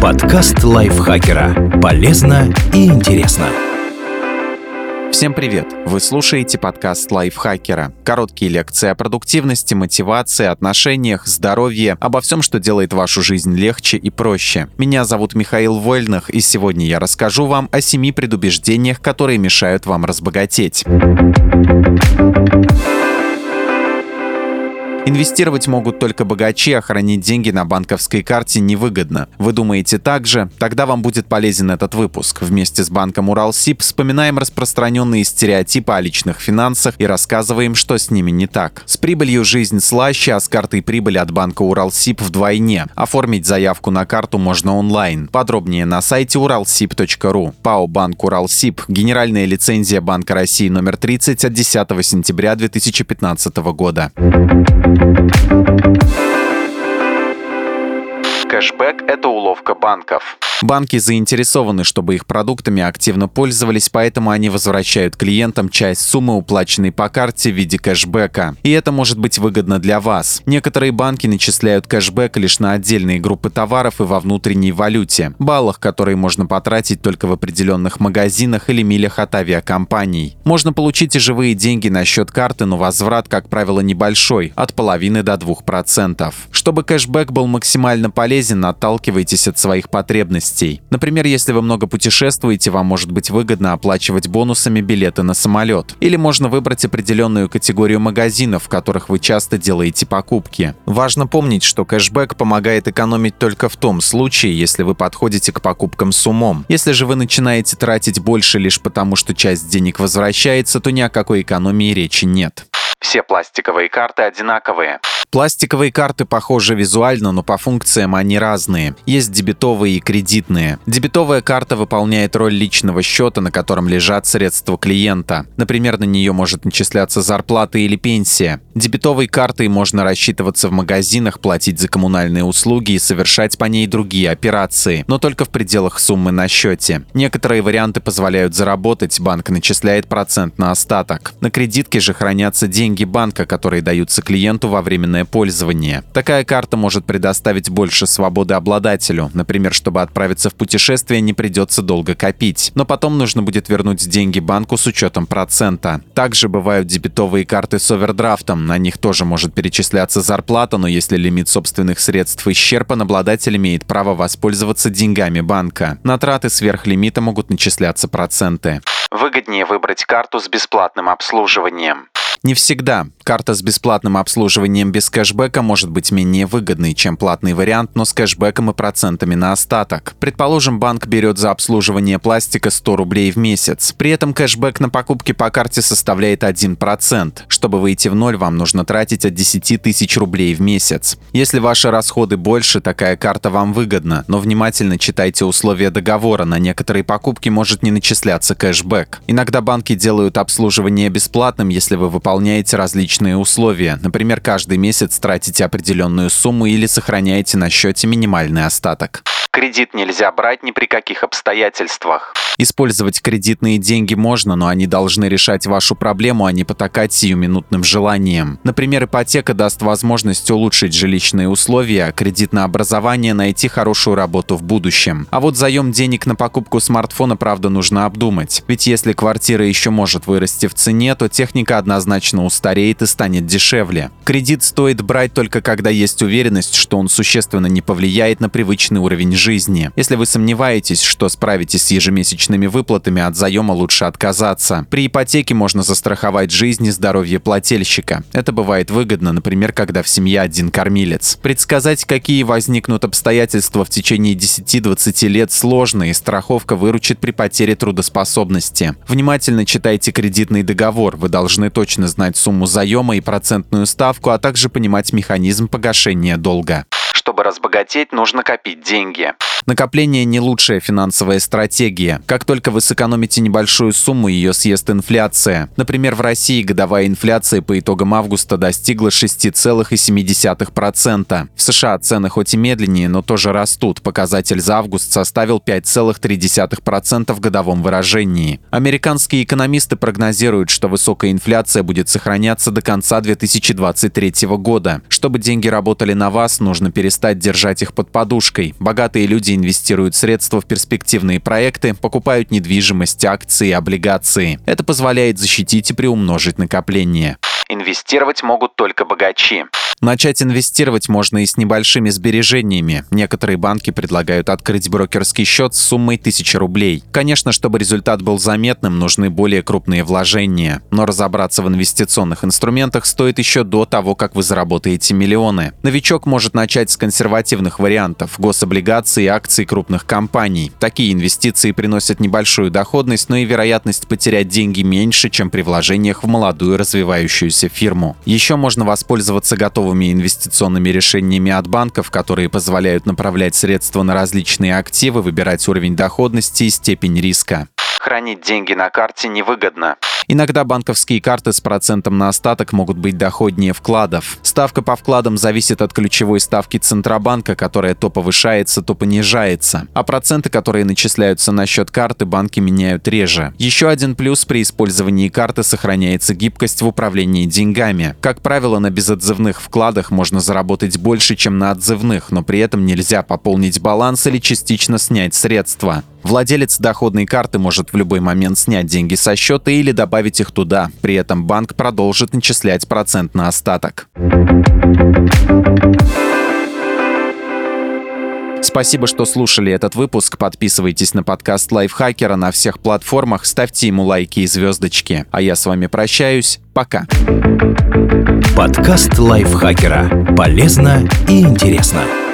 Подкаст лайфхакера. Полезно и интересно. Всем привет! Вы слушаете подкаст лайфхакера. Короткие лекции о продуктивности, мотивации, отношениях, здоровье, обо всем, что делает вашу жизнь легче и проще. Меня зовут Михаил Вольных, и сегодня я расскажу вам о семи предубеждениях, которые мешают вам разбогатеть. Инвестировать могут только богачи, а хранить деньги на банковской карте невыгодно. Вы думаете так же? Тогда вам будет полезен этот выпуск. Вместе с банком Уралсиб вспоминаем распространенные стереотипы о личных финансах и рассказываем, что с ними не так. С прибылью жизнь слаще, а с картой прибыли от банка Уралсиб вдвойне. Оформить заявку на карту можно онлайн. Подробнее на сайте уралсиб.ру. ПАО «Банк Уралсиб». Генеральная лицензия Банка России номер 30 от 10 сентября 2015 года. Thank you. Кэшбэк – это уловка банков. Банки заинтересованы, чтобы их продуктами активно пользовались, поэтому они возвращают клиентам часть суммы, уплаченной по карте в виде кэшбэка. И это может быть выгодно для вас. Некоторые банки начисляют кэшбэк лишь на отдельные группы товаров и во внутренней валюте, баллах, которые можно потратить только в определенных магазинах или милях от авиакомпаний. Можно получить и живые деньги на счет карты, но возврат, как правило, небольшой, от половины до 2%. Чтобы кэшбэк был максимально полезен, отталкивайтесь от своих потребностей. Например, если вы много путешествуете, вам может быть выгодно оплачивать бонусами билеты на самолет. Или можно выбрать определенную категорию магазинов, в которых вы часто делаете покупки. Важно помнить, что кэшбэк помогает экономить только в том случае, если вы подходите к покупкам с умом. Если же вы начинаете тратить больше лишь потому, что часть денег возвращается, то ни о какой экономии речи нет. Все пластиковые карты одинаковые. Пластиковые карты похожи визуально, но по функциям они разные. Есть дебетовые и кредитные. Дебетовая карта выполняет роль личного счета, на котором лежат средства клиента. Например, на нее может начисляться зарплата или пенсия. Дебетовой картой можно рассчитываться в магазинах, платить за коммунальные услуги и совершать по ней другие операции, но только в пределах суммы на счете. Некоторые варианты позволяют заработать, банк начисляет процент на остаток. На кредитке же хранятся деньги банка, которые даются клиенту во временное пользование. Такая карта может предоставить больше свободы обладателю. Например, чтобы отправиться в путешествие, не придется долго копить. Но потом нужно будет вернуть деньги банку с учетом процента. Также бывают дебетовые карты с овердрафтом. На них тоже может перечисляться зарплата, но если лимит собственных средств исчерпан, обладатель имеет право воспользоваться деньгами банка. На траты сверх лимита могут начисляться проценты. Выгоднее выбрать карту с бесплатным обслуживанием. Не всегда. Карта с бесплатным обслуживанием без кэшбэка может быть менее выгодной, чем платный вариант, но с кэшбэком и процентами на остаток. Предположим, банк берет за обслуживание пластика 100 рублей в месяц. При этом кэшбэк на покупки по карте составляет 1%. Чтобы выйти в ноль, вам нужно тратить от 10 тысяч рублей в месяц. Если ваши расходы больше, такая карта вам выгодна, но внимательно читайте условия договора. На некоторые покупки может не начисляться кэшбэк. Иногда банки делают обслуживание бесплатным, если вы выполняете выполняете различные условия. Например, каждый месяц тратите определенную сумму или сохраняете на счете минимальный остаток. Кредит нельзя брать ни при каких обстоятельствах. Использовать кредитные деньги можно, но они должны решать вашу проблему, а не потакать сиюминутным желанием. Например, ипотека даст возможность улучшить жилищные условия, а кредит на образование найти хорошую работу в будущем. А вот заем денег на покупку смартфона, правда, нужно обдумать. Ведь если квартира еще может вырасти в цене, то техника однозначно устареет и станет дешевле. Кредит стоит брать только когда есть уверенность, что он существенно не повлияет на привычный уровень жизни. Если вы сомневаетесь, что справитесь с ежемесячным ежемесячными выплатами от заема лучше отказаться. При ипотеке можно застраховать жизнь и здоровье плательщика. Это бывает выгодно, например, когда в семье один кормилец. Предсказать, какие возникнут обстоятельства в течение 10-20 лет сложно, и страховка выручит при потере трудоспособности. Внимательно читайте кредитный договор. Вы должны точно знать сумму заема и процентную ставку, а также понимать механизм погашения долга. Чтобы разбогатеть, нужно копить деньги. Накопление не лучшая финансовая стратегия. Как только вы сэкономите небольшую сумму, ее съест инфляция. Например, в России годовая инфляция по итогам августа достигла 6,7%. В США цены хоть и медленнее, но тоже растут. Показатель за август составил 5,3% в годовом выражении. Американские экономисты прогнозируют, что высокая инфляция будет сохраняться до конца 2023 года. Чтобы деньги работали на вас, нужно перестать перестать держать их под подушкой. Богатые люди инвестируют средства в перспективные проекты, покупают недвижимость, акции, облигации. Это позволяет защитить и приумножить накопление. Инвестировать могут только богачи. Начать инвестировать можно и с небольшими сбережениями. Некоторые банки предлагают открыть брокерский счет с суммой 1000 рублей. Конечно, чтобы результат был заметным, нужны более крупные вложения. Но разобраться в инвестиционных инструментах стоит еще до того, как вы заработаете миллионы. Новичок может начать с консервативных вариантов – гособлигаций и акций крупных компаний. Такие инвестиции приносят небольшую доходность, но и вероятность потерять деньги меньше, чем при вложениях в молодую развивающуюся фирму. Еще можно воспользоваться готовым новыми инвестиционными решениями от банков, которые позволяют направлять средства на различные активы, выбирать уровень доходности и степень риска. Хранить деньги на карте невыгодно. Иногда банковские карты с процентом на остаток могут быть доходнее вкладов. Ставка по вкладам зависит от ключевой ставки Центробанка, которая то повышается, то понижается. А проценты, которые начисляются на счет карты, банки меняют реже. Еще один плюс при использовании карты сохраняется гибкость в управлении деньгами. Как правило, на безотзывных вкладах можно заработать больше, чем на отзывных, но при этом нельзя пополнить баланс или частично снять средства. Владелец доходной карты может в любой момент снять деньги со счета или добавить их туда. При этом банк продолжит начислять процент на остаток. Спасибо, что слушали этот выпуск. Подписывайтесь на подкаст Лайфхакера на всех платформах, ставьте ему лайки и звездочки. А я с вами прощаюсь. Пока. Подкаст Лайфхакера. Полезно и интересно.